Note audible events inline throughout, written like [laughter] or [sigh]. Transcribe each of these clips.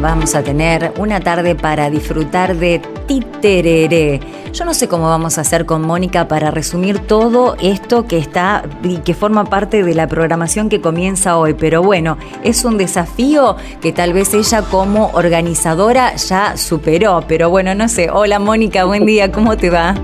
vamos a tener una tarde para disfrutar de Titereré. Yo no sé cómo vamos a hacer con Mónica para resumir todo esto que está y que forma parte de la programación que comienza hoy, pero bueno, es un desafío que tal vez ella como organizadora ya superó, pero bueno, no sé. Hola Mónica, buen día, ¿cómo te va?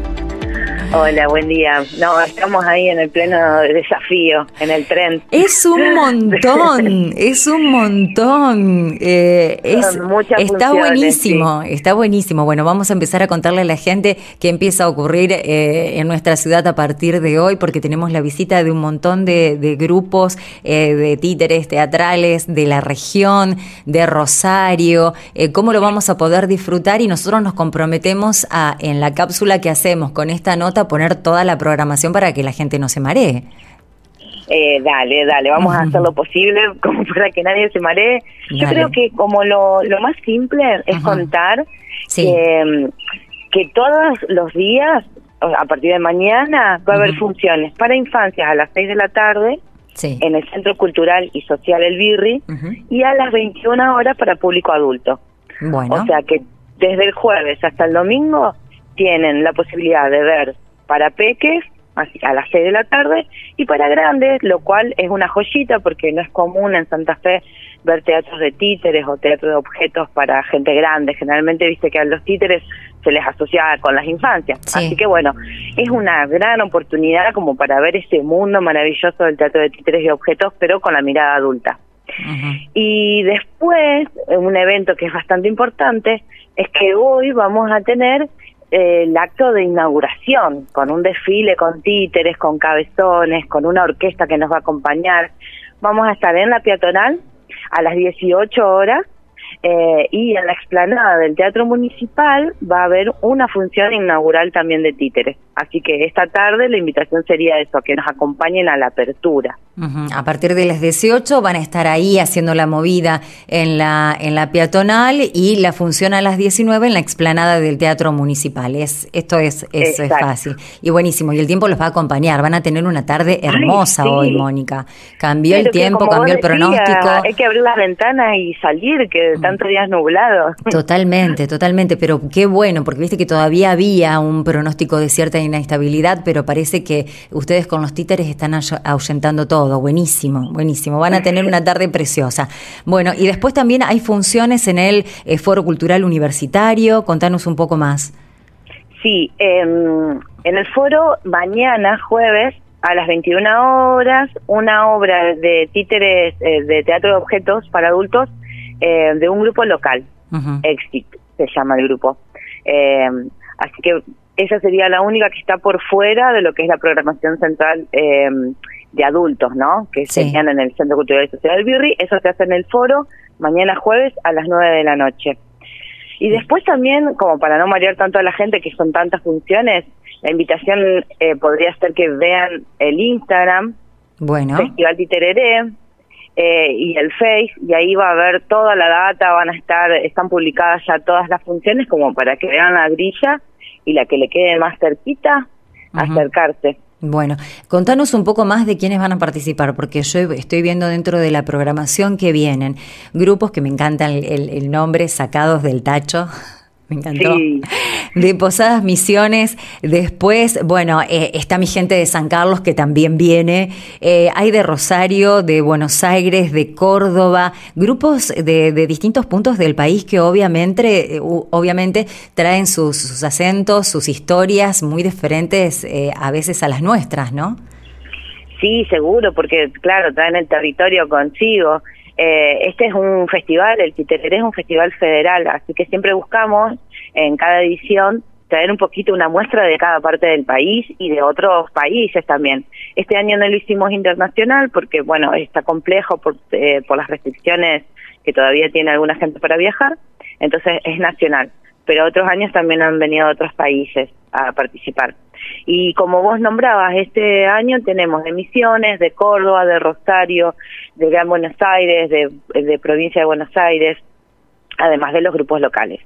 Hola, buen día. No, estamos ahí en el pleno desafío, en el tren. Es un montón, [laughs] es un montón. Eh, es, está buenísimo, está buenísimo. Bueno, vamos a empezar a contarle a la gente qué empieza a ocurrir eh, en nuestra ciudad a partir de hoy, porque tenemos la visita de un montón de, grupos eh, de títeres teatrales de la región, de Rosario. ¿Cómo lo vamos a poder disfrutar? Y nosotros nos comprometemos a, en la cápsula que hacemos con esta nota, poner toda la programación para que la gente no se maree. Eh, dale, dale, vamos a hacer lo posible [laughs] como para que nadie se maree. Yo creo que como lo, lo más simple es contar que, que todos los días, a partir de mañana, va a haber funciones para infancias a las 6 de la tarde en el Centro Cultural y Social El Birri y a las 21 horas para público adulto. Bueno. O sea que desde el jueves hasta el domingo tienen la posibilidad de ver para peques a las 6 de la tarde y para grandes, lo cual es una joyita porque no es común en Santa Fe ver teatros de títeres o teatro de objetos para gente grande. Generalmente viste que a los títeres se les asocia con las infancias. Así que bueno, es una gran oportunidad como para ver ese mundo maravilloso del teatro de títeres y objetos, pero con la mirada adulta. Y después, un evento que es bastante importante, es que hoy vamos a tener el acto de inauguración, con un desfile con títeres, con cabezones, con una orquesta que nos va a acompañar. Vamos a estar en la peatonal a las 18 horas eh, y en la explanada del Teatro Municipal va a haber una función inaugural también de títeres. Así que esta tarde la invitación sería eso, que nos acompañen a la apertura. A partir de las 18 van a estar ahí haciendo la movida en la, en la peatonal y la función a las 19 en la explanada del Teatro Municipal. Es, esto es, es fácil. Y buenísimo. Y el tiempo los va a acompañar. Van a tener una tarde hermosa hoy, Mónica. Cambió el tiempo, cambió el pronóstico. Hay que abrir las ventanas y salir, que tantos días nublados. Totalmente, totalmente. Pero qué bueno, porque viste que todavía había un pronóstico de cierta inestabilidad, pero parece que ustedes con los títeres están ahuyentando todo buenísimo, buenísimo. Van a tener una tarde preciosa. Bueno, y después también hay funciones en el eh, Foro Cultural Universitario. Contanos un poco más. Sí, em, en el foro mañana, jueves, a las 21 horas, una obra de títeres eh, de teatro de objetos para adultos eh, de un grupo local. Exit se llama el grupo. Em, así que esa sería la única que está por fuera de lo que es la programación central eh, de adultos, ¿no? Que serían en el Centro Cultural y Social del Birri. Eso se hace en el foro mañana jueves a las 9 de la noche. Y después también, como para no marear tanto a la gente, que son tantas funciones, la invitación eh, podría ser que vean el Instagram, bueno. Festival Titereré, eh, y el Face, y ahí va a haber toda la data, van a estar, están publicadas ya todas las funciones, como para que vean la grilla y la que le quede más cerquita, acercarse. Bueno, contanos un poco más de quiénes van a participar, porque yo estoy viendo dentro de la programación que vienen grupos que me encantan el, el nombre, sacados del tacho, me encantó. De Posadas Misiones. Después, bueno, eh, está mi gente de San Carlos que también viene. Eh, hay de Rosario, de Buenos Aires, de Córdoba, grupos de, distintos puntos del país que obviamente, eh, obviamente traen sus, acentos, sus historias muy diferentes a veces a las nuestras, ¿no? Sí, seguro, porque claro, traen el territorio consigo. Eh, este es un festival, el Titereré es un festival federal, así que siempre buscamos en cada edición traer un poquito una muestra de cada parte del país y de otros países también. Este año no lo hicimos internacional porque, bueno, está complejo por, eh, por las restricciones que todavía tiene alguna gente para viajar, entonces es nacional. Pero otros años también han venido otros países a participar. Y como vos nombrabas, este año tenemos de Misiones, de Córdoba, de Rosario, de Gran Buenos Aires, de, Provincia de Buenos Aires, además de los grupos locales.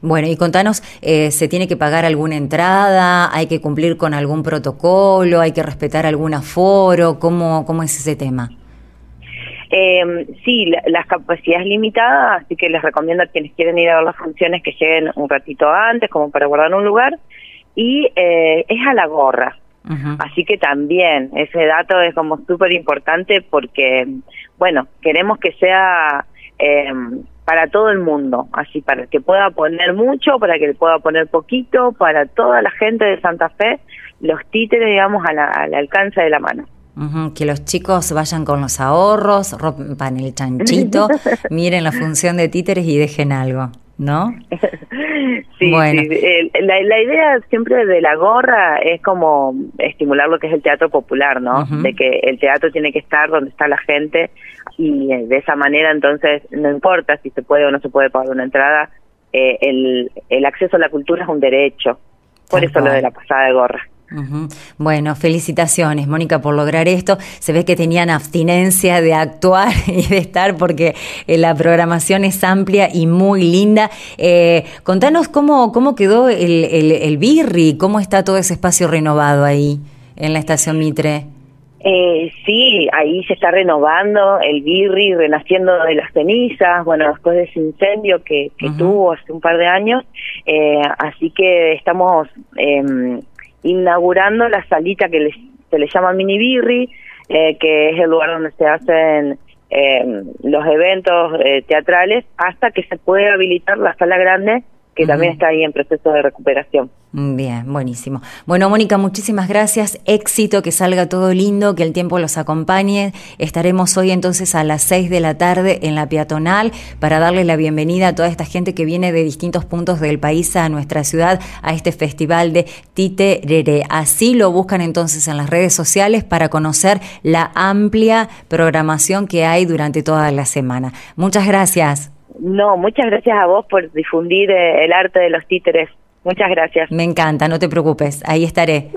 Bueno, y contanos, eh, ¿se tiene que pagar alguna entrada? ¿Hay que cumplir con algún protocolo? ¿Hay que respetar algún aforo? ¿Cómo, cómo es ese tema? Eh, sí, la, las capacidades limitadas, así que les recomiendo a quienes quieren ir a ver las funciones que lleguen un ratito antes, como para guardar un lugar. Y eh, es a la gorra. Así que también ese dato es como súper importante porque, bueno, queremos que sea eh, para todo el mundo, así para que pueda poner mucho, para que pueda poner poquito, para toda la gente de Santa Fe, los títeres, digamos, al alcance de la mano. que los chicos vayan con los ahorros, rompan el chanchito, [laughs] miren la función de títeres y dejen algo. ¿No? [laughs] sí, bueno. La, idea siempre de la gorra es como estimular lo que es el teatro popular, ¿no? De que el teatro tiene que estar donde está la gente y eh, de esa manera entonces no importa si se puede o no se puede pagar una entrada, eh, el, el acceso a la cultura es un derecho. Por eso lo de la pasada de gorra. Bueno, felicitaciones, Mónica, por lograr esto. Se ve que tenían abstinencia de actuar [laughs] y de estar porque eh, la programación es amplia y muy linda. Eh, contanos cómo, cómo quedó el, el, el Birri, cómo está todo ese espacio renovado ahí en la estación Mitre. Eh, sí, ahí se está renovando el birri, renaciendo de las cenizas, bueno, después de ese incendio que, que tuvo hace un par de años, eh, así que estamos eh, inaugurando la salita que se le llama Mini Birri, eh, que es el lugar donde se hacen eh, los eventos eh, teatrales, hasta que se puede habilitar la sala grande que también está ahí en proceso de recuperación. Bien, buenísimo. Bueno, Mónica, muchísimas gracias. Éxito, que salga todo lindo, que el tiempo los acompañe. Estaremos hoy entonces a las 6 de la tarde en la peatonal para darle la bienvenida a toda esta gente que viene de distintos puntos del país a nuestra ciudad a este festival de Titerere. Así lo buscan entonces en las redes sociales para conocer la amplia programación que hay durante toda la semana. Muchas gracias. No, muchas gracias a vos por difundir eh, el arte de los títeres. Muchas gracias. Me encanta, no te preocupes, ahí estaré.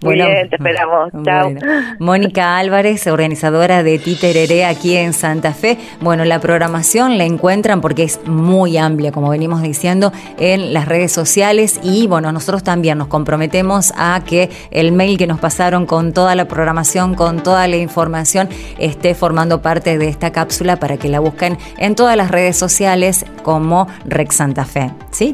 Muy [laughs] bien, te esperamos. [laughs] Chao. Mónica Álvarez, organizadora de Titereré aquí en Santa Fe. Bueno, la programación la encuentran porque es muy amplia, como venimos diciendo, en las redes sociales y bueno, nosotros también nos comprometemos a que el mail que nos pasaron con toda la programación, con toda la información, esté formando parte de esta cápsula para que la busquen en todas las redes sociales como Rex Santa Fe. ¿Sí?